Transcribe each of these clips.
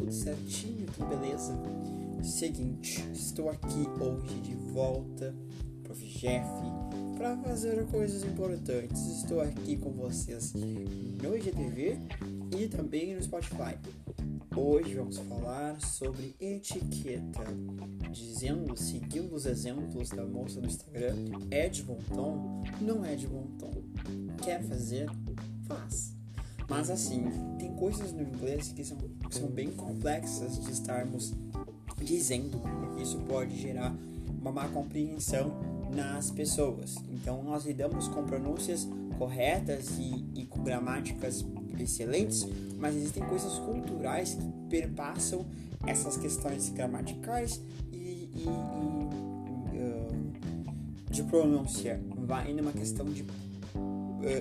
tudo certinho, tudo beleza? Seguinte, estou aqui hoje de volta, Prof. Jeff, para fazer coisas importantes. Estou aqui com vocês no IGTV e também no Spotify. Hoje vamos falar sobre etiqueta, dizendo, seguindo os exemplos da moça do Instagram, é de bom tom? Não é de bom tom. Quer fazer? Faz. Mas assim, tem coisas no inglês que são, que são bem complexas de estarmos dizendo, porque isso pode gerar uma má compreensão nas pessoas. Então nós lidamos com pronúncias corretas e, e com gramáticas excelentes, mas existem coisas culturais que perpassam essas questões gramaticais e, e, e uh, de pronúncia. Vai numa questão de uh,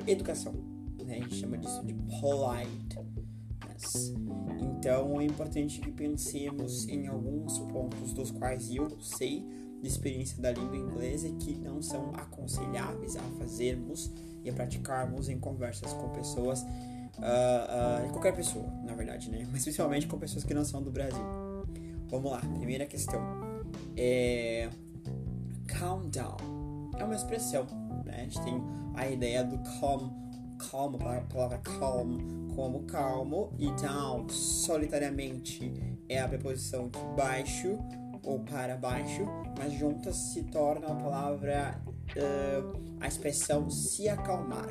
educação né? A gente chama disso de politeness. Então é importante que pensemos em alguns pontos dos quais eu sei de experiência da língua inglesa que não são aconselháveis a fazermos e a praticarmos em conversas com pessoas, uh, uh, qualquer pessoa, na verdade, né? Mas principalmente com pessoas que não são do Brasil. Vamos lá, primeira questão. É... Calm down. É uma expressão, né? A gente tem a ideia do calm calmo, a palavra calm, como calmo, e down, solitariamente, é a preposição de baixo ou para baixo, mas juntas se torna a palavra, uh, a expressão se acalmar,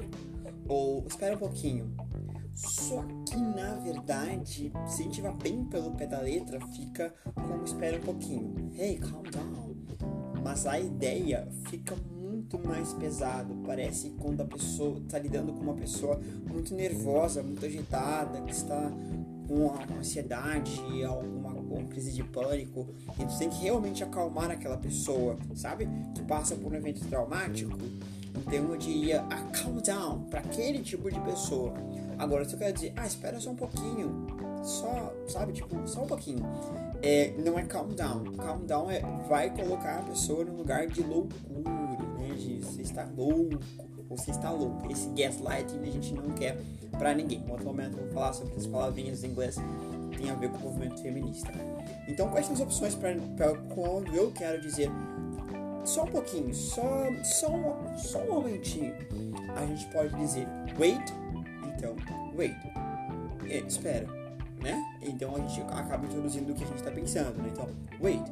ou espera um pouquinho. Só que na verdade, se a gente vai bem pelo pé da letra, fica como espera um pouquinho. Hey, calm down. Mas a ideia fica muito mais pesado. Parece quando a pessoa está lidando com uma pessoa muito nervosa, muito agitada, que está com ansiedade, alguma, uma crise de pânico. E tu tem que realmente acalmar aquela pessoa, sabe? Que passa por um evento traumático. Então eu diria, ah, calm down para aquele tipo de pessoa. Agora, se eu quero dizer, ah, espera só um pouquinho, só, sabe, tipo, só um pouquinho. É, não é calm down. Calm down é vai colocar a pessoa no lugar de loucura de você está louco ou você está louco. Esse gaslighting a gente não quer para ninguém. Em outro momento eu vou falar sobre as palavrinhas em inglês que tem a ver com o movimento feminista. Então, quais são as opções para quando eu quero dizer só um pouquinho, só, só, um, só um momentinho? A gente pode dizer wait, então wait, é, espera, né? Então a gente acaba introduzindo o que a gente está pensando, né? Então, wait,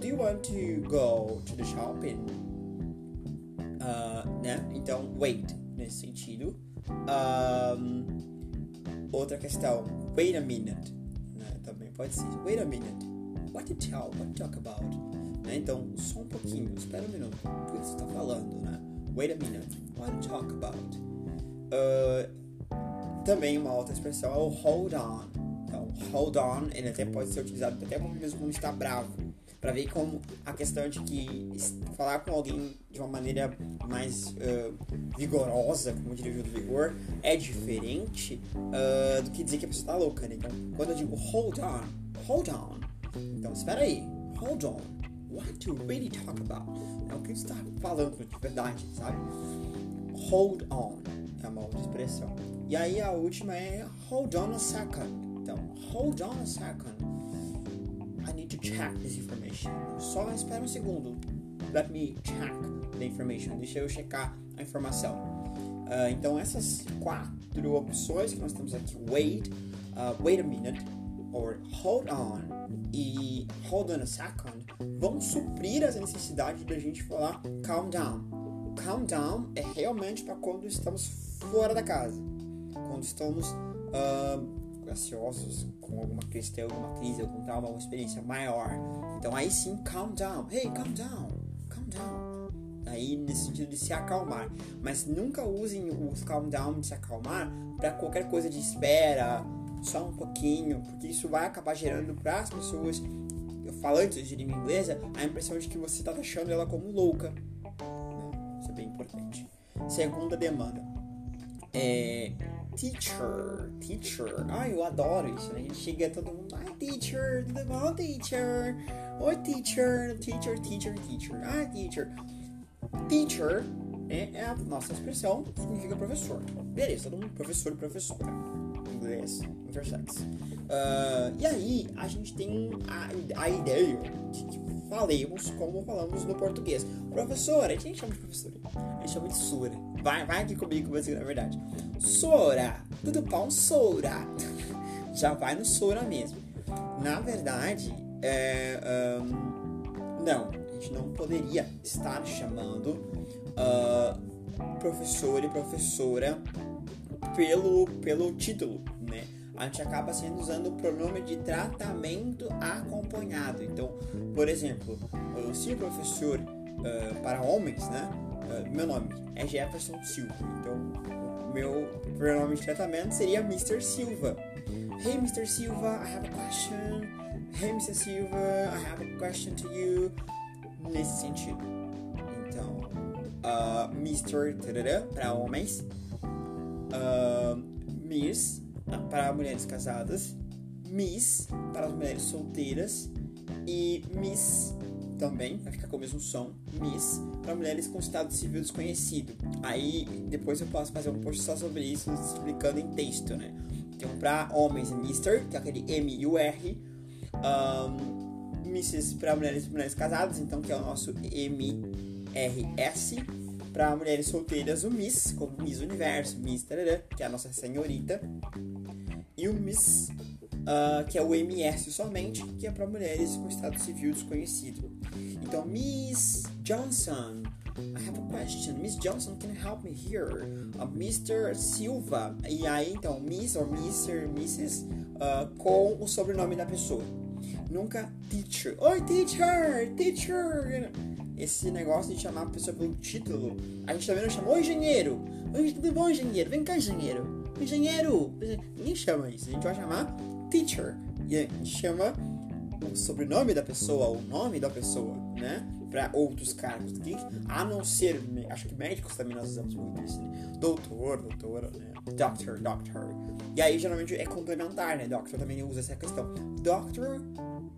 do you want to go to the shopping? Uh, né? Então, wait, nesse sentido. Um, outra questão, wait a minute. Né? Também pode ser, wait a minute. What to tell, what to talk about. Né? Então, só um pouquinho, espera um minuto. O que você está falando, né? Wait a minute, what to talk about. Uh, também uma outra expressão é o hold on. Então, hold on, ele até pode ser utilizado até mesmo quando está bravo para ver como a questão de que falar com alguém de uma maneira mais uh, vigorosa, como diria o do vigor, é diferente uh, do que dizer que a pessoa tá louca, né? Então, quando eu digo hold on, hold on, então espera aí, hold on, what to really talk about? É o que está falando de verdade, sabe? Hold on é uma outra expressão. E aí a última é hold on a second. Então, hold on a second I need to check this information. Só espera um segundo. Let me check the information. Deixa eu checar a informação. Uh, então essas quatro opções que nós temos aqui, wait, uh, wait a minute, or hold on e hold on a second, vão suprir as necessidades da gente falar calm down. Calm down é realmente para quando estamos fora da casa, quando estamos uh, ansiosos com alguma questão, alguma crise, algum trauma, alguma experiência maior. Então aí sim, calm down. Hey, calm down. Calm down. Aí nesse sentido de se acalmar. Mas nunca usem o calm down de se acalmar para qualquer coisa de espera, só um pouquinho, porque isso vai acabar gerando para as pessoas falantes de língua inglesa a impressão de que você está deixando ela como louca. Isso é bem importante. Segunda demanda. É, teacher, teacher. Ai, eu adoro isso, né? A gente chega todo mundo, ai, teacher, tudo bom, teacher? Oi, teacher, teacher, teacher, teacher. Ai, teacher. Teacher é, é a nossa expressão, significa professor. Beleza, todo mundo professor professora. Inglês, intersex. Uh, e aí a gente tem a, a ideia de que falemos como falamos no português. Professora, a gente chama de professora, a gente chama de Sora. Vai, vai aqui comigo, mas na verdade. Sora, tudo bom, Sora? Já vai no Sora mesmo. Na verdade, é, um, não, a gente não poderia estar chamando uh, professor e professora pelo, pelo título, né? A gente acaba sendo usando o pronome de tratamento acompanhado. Então, por exemplo, se professor uh, para homens, né? Uh, meu nome é Jefferson Silva. Então, meu pronome de tratamento seria Mr. Silva. Hey, Mr. Silva, I have a question. Hey, Mr. Silva, I have a question to you. Nesse sentido. Então, uh, Mr. para homens uh, Miss para mulheres casadas, Miss para as mulheres solteiras e Miss também, vai ficar com o mesmo som, Miss, para mulheres com estado civil desconhecido. Aí depois eu posso fazer um post só sobre isso, explicando em texto, né? Então, para homens, Mr., que é aquele M e o R. Um, Mrs. para mulheres, mulheres casadas, então, que é o nosso MRS para mulheres solteiras, o Miss, como Miss Universo, Miss que é a nossa senhorita, e o Miss, uh, que é o MS somente, que é para mulheres com estado civil desconhecido. Então, Miss Johnson, I have a question. Miss Johnson, can you help me here? Uh, Mr. Silva. E aí, então, Miss ou Mr. Mrs. Uh, com o sobrenome da pessoa. Nunca teacher. Oi, teacher! Teacher! Esse negócio de chamar a pessoa pelo título, a gente também não chamou engenheiro. Oi, tudo bom, engenheiro? Vem cá, engenheiro. Engenheiro. Ninguém chama isso. A gente vai chamar teacher. E a gente chama o sobrenome da pessoa, o nome da pessoa, né? Para outros cargos. A não ser, acho que médicos também nós usamos muito isso, né? Doutor, doutora, né? Doctor, doctor. E aí geralmente é complementar, né? Doctor também usa essa questão. Doctor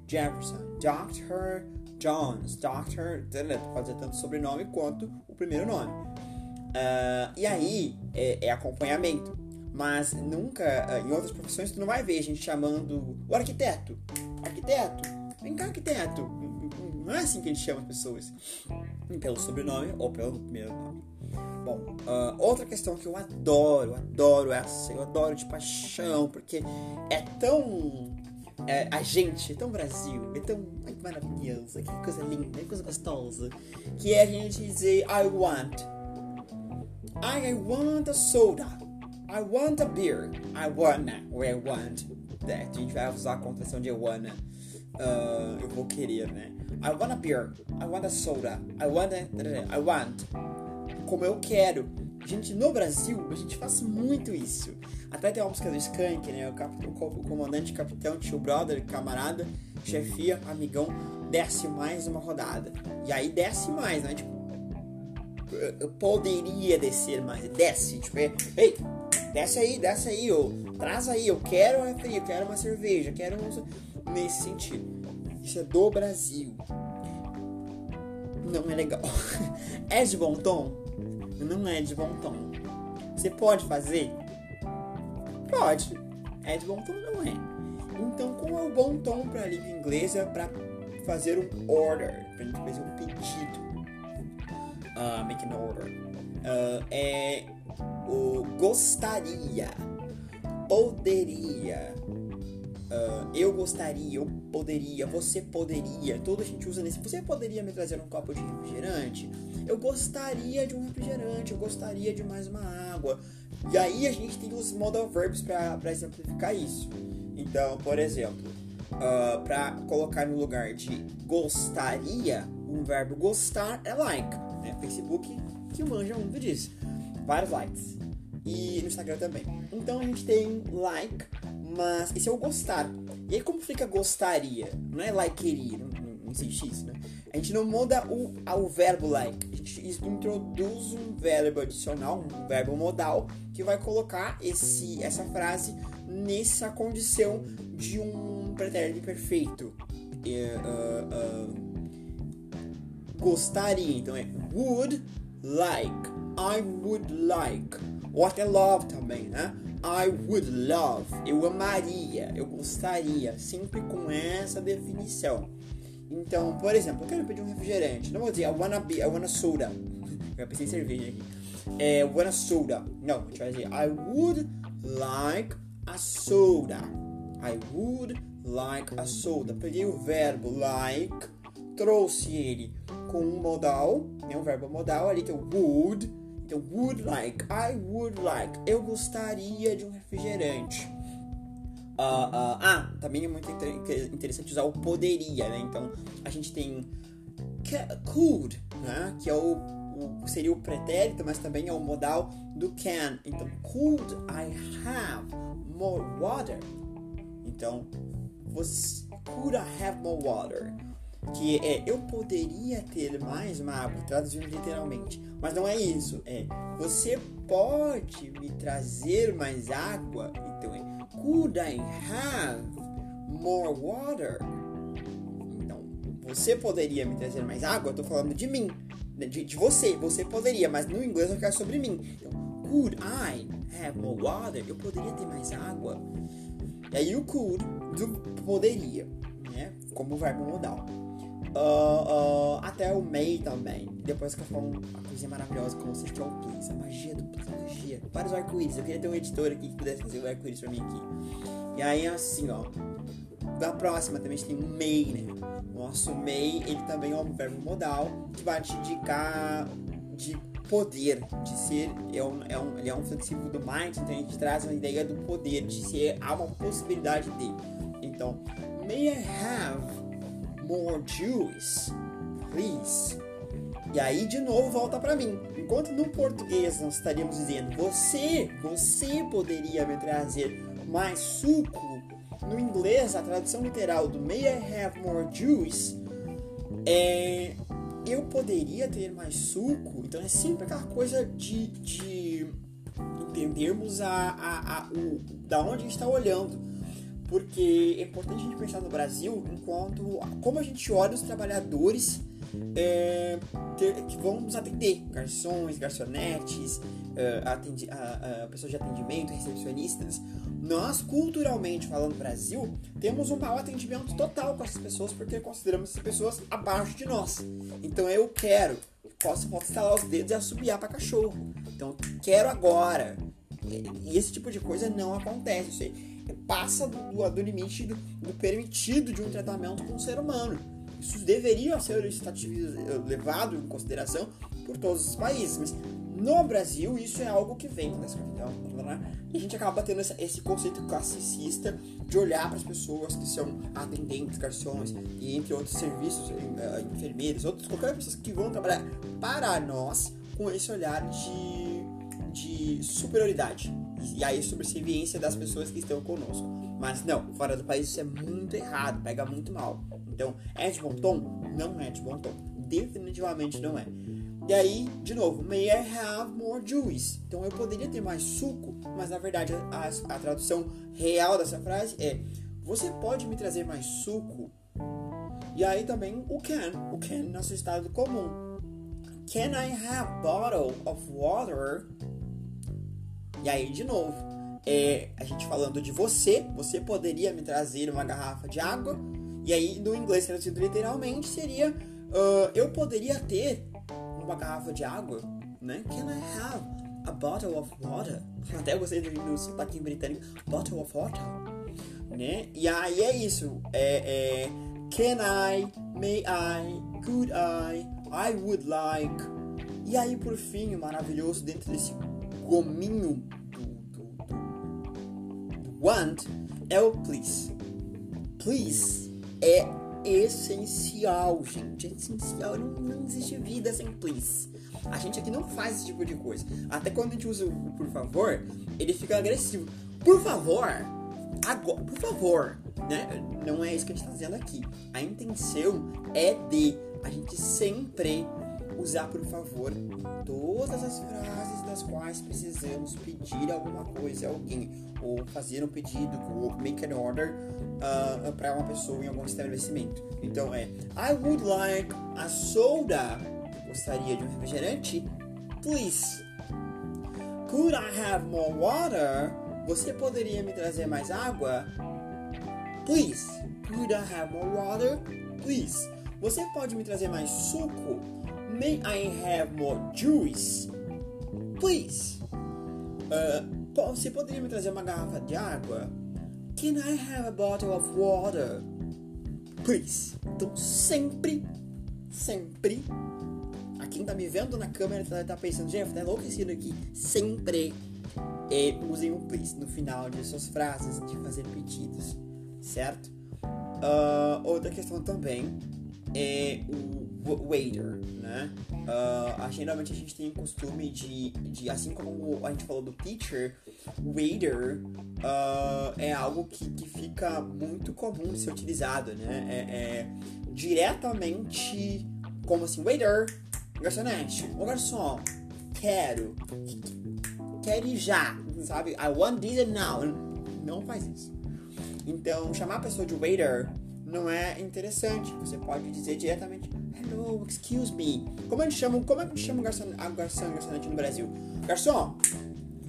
Jefferson. Doctor Jones, Dr. Pode ser tanto sobrenome quanto o primeiro nome. Uh, e aí é, é, acompanhamento. Mas nunca, uh, em outras profissões, tu não vai ver gente chamando o arquiteto. Arquiteto, vem cá, arquiteto. Não é assim que a gente chama as pessoas. Pelo sobrenome ou pelo primeiro nome. Bom, uh, outra questão que eu adoro, adoro essa, eu adoro de paixão, porque é tão é, a gente, é tão Brasil, é tão ai, maravilhoso, que coisa linda, que coisa gostosa, que é a gente dizer I want. I, I want a soda. I want a beer. I wanna, or I want. É, a gente vai usar a contração de wanna. Uh, eu vou querer, né? I want a beer. I want a soda. I want a, I want. Como eu quero. Gente, no Brasil, a gente faz muito isso. Até tem uma música do Skank, né? O, cap, o comandante, capitão, tio brother, camarada, chefia, amigão, desce mais uma rodada. E aí desce mais, né? Tipo, eu poderia descer mais. Desce, tipo, é, ei, desce aí, desce aí, ou traz aí, eu quero um refri, eu quero uma cerveja, quero um... Nesse sentido. Isso é do Brasil. Não é legal. é de bom tom? Não é de bom tom. Você pode fazer? Pode. É de bom tom? Não é. Então, qual é o bom tom para a língua inglesa para fazer um order? Para gente fazer um pedido? Uh, make an order. Uh, é o gostaria, poderia, uh, eu gostaria, eu poderia, você poderia. Toda a gente usa nesse. Você poderia me trazer um copo de refrigerante? Eu gostaria de um refrigerante, eu gostaria de mais uma água. E aí a gente tem os modal verbs para exemplificar isso. Então, por exemplo, uh, para colocar no lugar de gostaria, um verbo gostar é like. Né? Facebook que manja muito disso. Vários likes. E no Instagram também. Então a gente tem like, mas esse é o gostar. E aí como fica gostaria? Não é likeria, não, não, não existe isso, né? A gente não muda o, o verbo like, a gente introduz um verbo adicional, um verbo modal, que vai colocar esse, essa frase nessa condição de um pretérito perfeito. Uh, uh, gostaria, então é would like, I would like, ou até love também, né? I would love. Eu amaria, eu gostaria, sempre com essa definição. Então, por exemplo, eu quero pedir um refrigerante. Não vou dizer I wanna be, I wanna soda. Eu pensei em cerveja aqui. É, wanna soda. Não, a gente vai dizer I would like a soda. I would like a soda. Peguei o verbo like, trouxe ele com um modal, né, um verbo modal ali que é o would. Então, would like, I would like. Eu gostaria de um refrigerante. Uh, uh, ah, também é muito interessante usar o poderia, né? Então, a gente tem could, né? Que é o, o, seria o pretérito, mas também é o modal do can. Então, could I have more water? Então, você, could I have more water? Que é, eu poderia ter mais água, traduzindo literalmente. Mas não é isso, é, você pode me trazer mais água? Então é, could I have more water? Então, você poderia me trazer mais água? Eu tô falando de mim, né, de, de você. Você poderia, mas no inglês eu quero sobre mim. Então, could I have more water? Eu poderia ter mais água? E aí o could do poderia, né? Como verbo modal. Uh, uh, até o May também. Depois que eu falo uma coisinha maravilhosa com vocês, que é o Please. A magia do magia. Vários arco-íris. Eu queria ter um editor aqui que pudesse fazer o arco-íris pra mim aqui. E aí, assim, ó. Da próxima também a gente tem o May, né? Nosso May, ele também é um verbo modal que vai te indicar de poder, de ser. É um, é um, ele é um flexível do mind, então a gente traz uma ideia do poder, de ser. Há uma possibilidade dele. Então, may I have more juice, please. E aí de novo volta para mim. Enquanto no português nós estaríamos dizendo você, você poderia me trazer mais suco, no inglês a tradução literal do may I have more juice é eu poderia ter mais suco. Então é sempre aquela coisa de, de entendermos a, a, a, o, da onde a gente está olhando porque é importante a gente pensar no Brasil enquanto como a gente olha os trabalhadores é, ter, que vão nos atender, garçons, garçonetes, é, atendi, a, a, pessoas de atendimento, recepcionistas. Nós, culturalmente falando Brasil, temos um mau atendimento total com essas pessoas porque consideramos essas pessoas abaixo de nós. Então eu quero, posso, posso estalar os dedos e assobiar para cachorro. Então quero agora. E esse tipo de coisa não acontece passa do, do limite do, do, permitido de um tratamento com o ser humano. Isso deveria ser levado em consideração por todos os países, mas no Brasil isso é algo que vem da escravidão. Né? E a gente acaba tendo esse conceito classicista de olhar para as pessoas que são atendentes, garçons e entre outros serviços, eh, enfermeiros, outros, qualquer pessoa que vão trabalhar para nós com esse olhar de, de superioridade e a sobrevivência das pessoas que estão conosco. Mas não, fora do país isso é muito errado, pega muito mal. Então, é de bom tom? Não é de bom tom. Definitivamente não é. E aí, de novo, may I have more juice? Então eu poderia ter mais suco, mas na verdade a, a tradução real dessa frase é: Você pode me trazer mais suco? E aí também o can, o can nosso estado comum. Can I have bottle of water? E aí, de novo, é, a gente falando de você, você poderia me trazer uma garrafa de água. E aí, no inglês traduzido literalmente, seria: uh, Eu poderia ter uma garrafa de água, né? Can I have a bottle of water? Até eu gostei do, do sotaque britânico: Bottle of water. Né? E aí é isso: é, é, Can I, may I, could I, I would like. E aí, por fim, o maravilhoso dentro desse gominho do, do, do, want é o please. Please é essencial, gente. É essencial. Não, não existe vida sem please. A gente aqui não faz esse tipo de coisa. Até quando a gente usa o por favor, ele fica agressivo. Por favor, agora, por favor, né? Não é isso que a gente está dizendo aqui. A intenção é de a gente sempre usar por favor todas as frases das quais precisamos pedir alguma coisa a alguém ou fazer um pedido ou make an order uh, para uma pessoa em algum estabelecimento. Então é I would like a soda. Gostaria de um refrigerante? Please. Could I have more water? você poderia me trazer mais água? Please, could I have more water? Please, você pode me trazer mais suco? May I have more juice? Please. Uh, você poderia me trazer uma garrafa de água? Can I have a bottle of water? Please. Então sempre, sempre. A quem tá me vendo na câmera tá, tá pensando, Jeff, tá enlouquecido aqui. Sempre é, usem o please no final de suas frases de fazer pedidos, certo? Uh, outra questão também é o waiter, né? Uh, geralmente a gente tem o costume de, de, assim como a gente falou do teacher, waiter uh, é algo que, que fica muito comum de ser utilizado, né? É, é diretamente como assim, waiter, garçonete, o garçom, quero, quero já, sabe? I want this now. Não faz isso. Então, chamar a pessoa de waiter não é interessante. Você pode dizer diretamente Hello, excuse me. Como a gente chama, como a gente chama o garçom, a garçom, garçonete no Brasil? Garçom!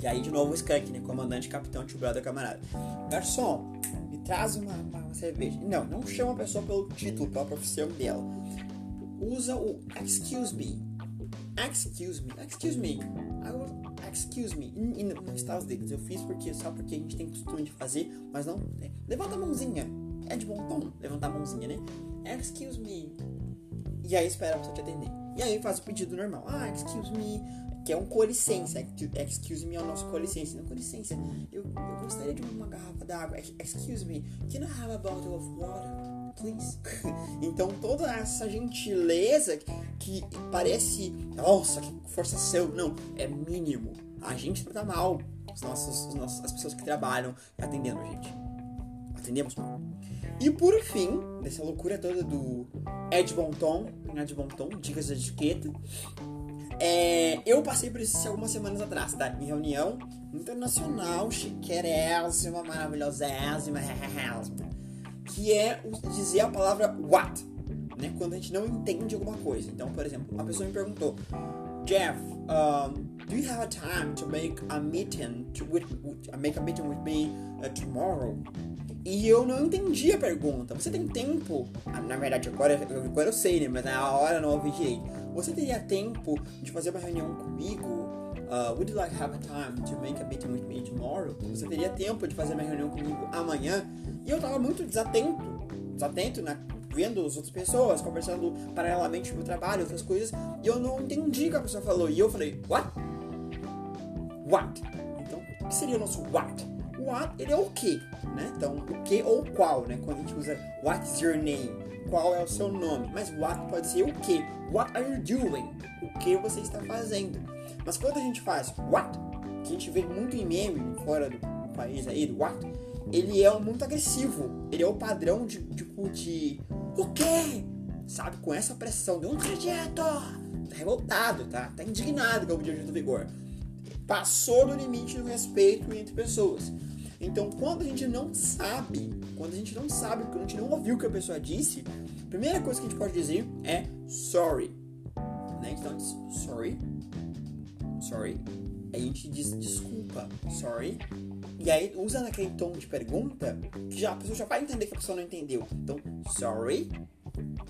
E aí, de novo, o Skunk, né? Comandante, capitão, tio brother, camarada. Garçom, me traz uma, uma, cerveja. Não, não chama a pessoa pelo título, pela profissão dela. Usa o excuse me. Excuse me. Excuse me. Excuse me. Não está os dedos. Eu fiz porque só porque a gente tem costume de fazer, mas não. É, levanta a mãozinha. É de bom tom levantar a mãozinha, né? Excuse me. E aí espera a pessoa te atender. E aí faz o pedido normal. Ah, excuse me. Que é um com licença. Excuse me é o nosso com licença. Não, com licença. Eu, eu gostaria de uma garrafa d'água. Excuse me. Can I have a bottle of water? Please. então toda essa gentileza que parece. Nossa, que forçação. Não, é mínimo. A gente trata mal os nossos, os nossos, as pessoas que trabalham atendendo a gente. Atendemos mal. E por fim, dessa loucura toda do Ed Bonton, Ed Bonton, dicas de etiqueta, é, eu passei por isso algumas semanas atrás, tá? Em reunião internacional, chiquerésima, maravilhosésima, que é dizer a palavra what, né? Quando a gente não entende alguma coisa. Então, por exemplo, uma pessoa me perguntou, Jeff, um, do you have a time to make a meeting to with, make a meeting with me uh, tomorrow? E eu não entendi a pergunta. Você tem tempo? Ah, na verdade, agora, agora eu sei, né? Mas na hora eu não ouvi direito. Você teria tempo de fazer uma reunião comigo? Uh, would you like to have a time to make a meeting with me tomorrow? Você teria tempo de fazer uma reunião comigo amanhã? E eu tava muito desatento, desatento, né? Vendo as outras pessoas, conversando paralelamente no trabalho, outras coisas, e eu não entendi o que a pessoa falou. E eu falei, what? What? Então, o que seria o nosso what? What, ele é o que, né? Então, o que ou qual, né? Quando a gente usa what's your name, qual é o seu nome. Mas what pode ser o que. What are you doing? O que você está fazendo. Mas quando a gente faz what, que a gente vê muito em meme fora do país aí, do what, ele é muito agressivo. Ele é o padrão de, tipo, de o quê? Sabe? Com essa pressão de um acredito! Tá revoltado, tá? Tá indignado com o dia do vigor. Passou do limite do respeito entre pessoas. Então, quando a gente não sabe, quando a gente não sabe, quando a gente não ouviu o que a pessoa disse, a primeira coisa que a gente pode dizer é sorry. Né? Então, sorry. Sorry. Aí a gente diz desculpa, sorry. E aí usa naquele tom de pergunta que já, a pessoa já vai entender que a pessoa não entendeu. Então, sorry.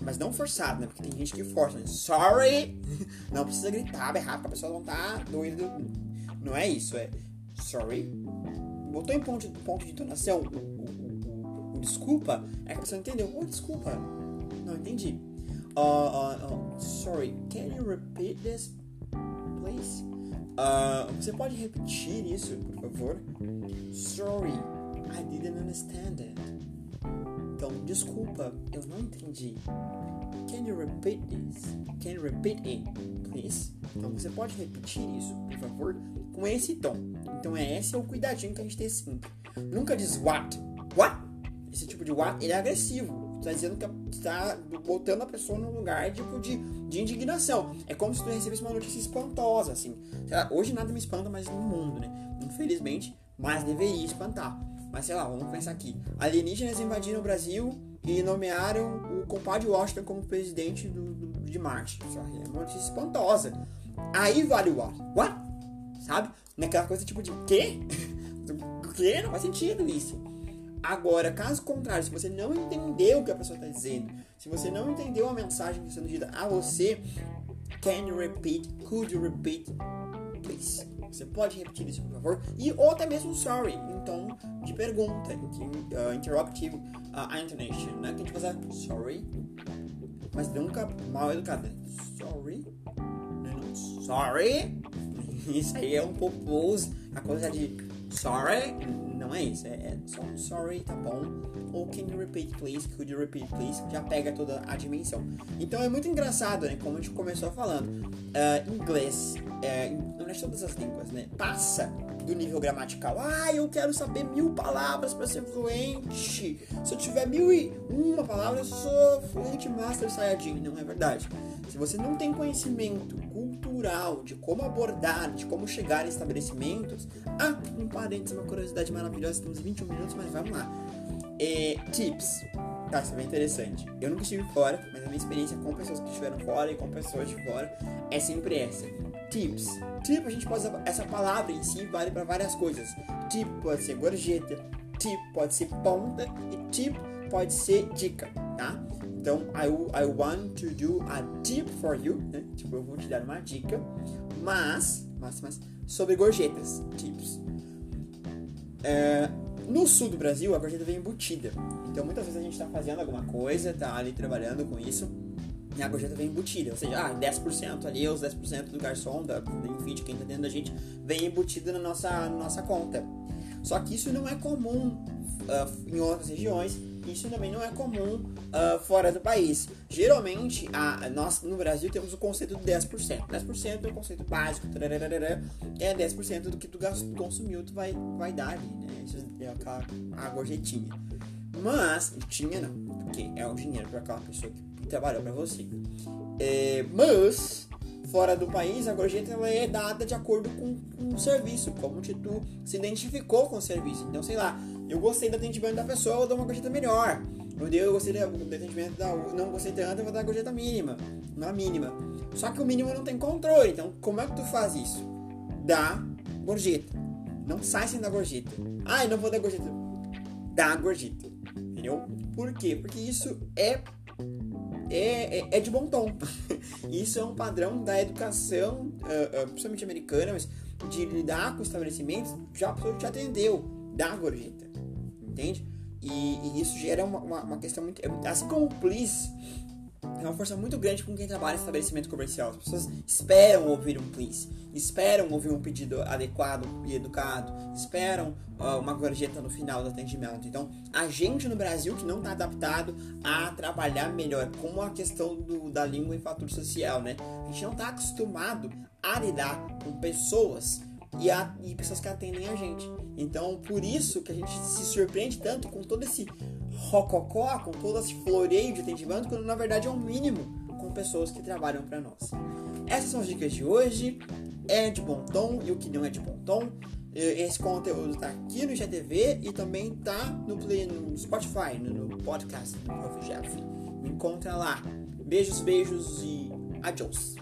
Mas não forçado, né? Porque tem gente que força, né? Sorry! Não precisa gritar, berrar, porque a pessoa não tá doida. Não é isso, é sorry botou em ponto, ponto de entonação o, o, o, o, desculpa, é que a pessoa entendeu. Oh, desculpa. Não entendi. Uh, uh, uh, sorry, can you repeat this, please? Uh, você pode repetir isso, por favor? Sorry, I didn't understand it. Então, desculpa, eu não entendi. Can you repeat this? Can you repeat it, please? Então, você pode repetir isso, por favor? Com esse tom. Então é esse é o cuidadinho que a gente tem sempre. Nunca diz what. What? Esse tipo de what, ele é agressivo. Está dizendo que está botando a pessoa num lugar tipo de, de indignação. É como se tu recebesse uma notícia espantosa, assim. Lá, hoje nada me espanta mais no mundo, né? Infelizmente, mas deveria espantar. Mas sei lá, vamos pensar aqui. Alienígenas invadiram o Brasil e nomearam o compadre Washington como presidente do, do de Marte. É uma notícia espantosa. Aí vale o what? What? Sabe? Naquela coisa tipo de quê? quê? Não faz sentido isso. Agora, caso contrário, se você não entendeu o que a pessoa está dizendo, se você não entendeu a mensagem que está sendo dita a você, can you repeat? Could you repeat? Please. Você pode repetir isso, por favor? E ou até mesmo sorry, em tom de pergunta, em uh, interrogative uh, intonation, né? Que a gente faz sorry, mas nunca mal educado. Né? Sorry, não, sorry. Isso aí é um pouco a coisa de sorry não é isso. É, só sorry, tá bom? Ou can you repeat please? Could you repeat please? Já pega toda a dimensão. Então é muito engraçado, né? Como a gente começou falando. Uh, inglês, é, não é todas as línguas, né? Passa do nível gramatical. Ah, eu quero saber mil palavras para ser fluente. Se eu tiver mil e uma palavra, eu sou fluente master saiyajin. Não é verdade. Se você não tem conhecimento cultural de como abordar, de como chegar em estabelecimentos, ah, um parênteses, uma curiosidade maravilhosa, temos 21 minutos, mas vamos lá. É, tips. Tá, isso é bem interessante. Eu nunca estive fora, mas a minha experiência com pessoas que estiveram fora e com pessoas de fora é sempre essa. Tips. Tip, a gente pode usar essa palavra em si vale para várias coisas. Tip pode ser gorjeta, tip pode ser ponta e tip pode ser dica, tá? Então, I, I want to do a tip for you, né? Tipo, eu vou te dar uma dica, mas, mas, mas sobre gorjetas, tips. É, no sul do Brasil, a gorjeta vem embutida. Então, muitas vezes a gente está fazendo alguma coisa, tá ali trabalhando com isso, e a gorjeta vem embutida. Ou seja, ah, 10% ali, os 10% do garçom, da, enfim, de quem está dentro da gente, vem embutida na nossa, nossa conta. Só que isso não é comum uh, em outras regiões isso também não é comum uh, fora do país. Geralmente, a, nós no Brasil temos o conceito de 10%. 10% é o conceito básico, é 10% do que tu consumiu, tu vai, vai dar ali, né? Isso é aquela a gorjetinha. Mas, tinha não, porque é o dinheiro para aquela pessoa que trabalhou para você. É, mas, fora do país, a gorjeta ela é dada de acordo com, com o serviço, como tu se identificou com o serviço. Então, sei lá, eu gostei do atendimento da pessoa, eu dou uma gorjeta melhor. Eu gostei do atendimento da não gostei tanto, eu vou dar a gorjeta mínima, não a mínima. Só que o mínimo não tem controle, então como é que tu faz isso? Dá gorjeta. Não sai sem dar gorjeta. Ai, não vou dar gorjeta. Dá gorjeta. Entendeu? Por quê? Porque isso é é, é, é, de bom tom. Isso é um padrão da educação, uh, uh, principalmente americana, mas de lidar com estabelecimentos, já a pessoa te atendeu, dá gorjeta entende? E, e isso gera uma, uma, uma, questão muito. Assim como o please é uma força muito grande com quem trabalha em estabelecimento comercial. As pessoas esperam ouvir um please, esperam ouvir um pedido adequado e educado, esperam uh, uma gorjeta no final do atendimento. Então, a gente no Brasil que não está adaptado a trabalhar melhor com a questão do, da língua em fator social, né? A gente não está acostumado a lidar com pessoas e, a, e pessoas que atendem a gente. Então, por isso que a gente se surpreende tanto com todo esse rococó, com todo esse floreio de atendimento, quando na verdade é o mínimo com pessoas que trabalham para nós. Essas são as dicas de hoje. É de bom tom e o que não é de bom tom. Esse conteúdo está aqui no IGTV e também está no, no Spotify, no, no podcast do Prof. Jeff. Me encontra lá. Beijos, beijos e adiós.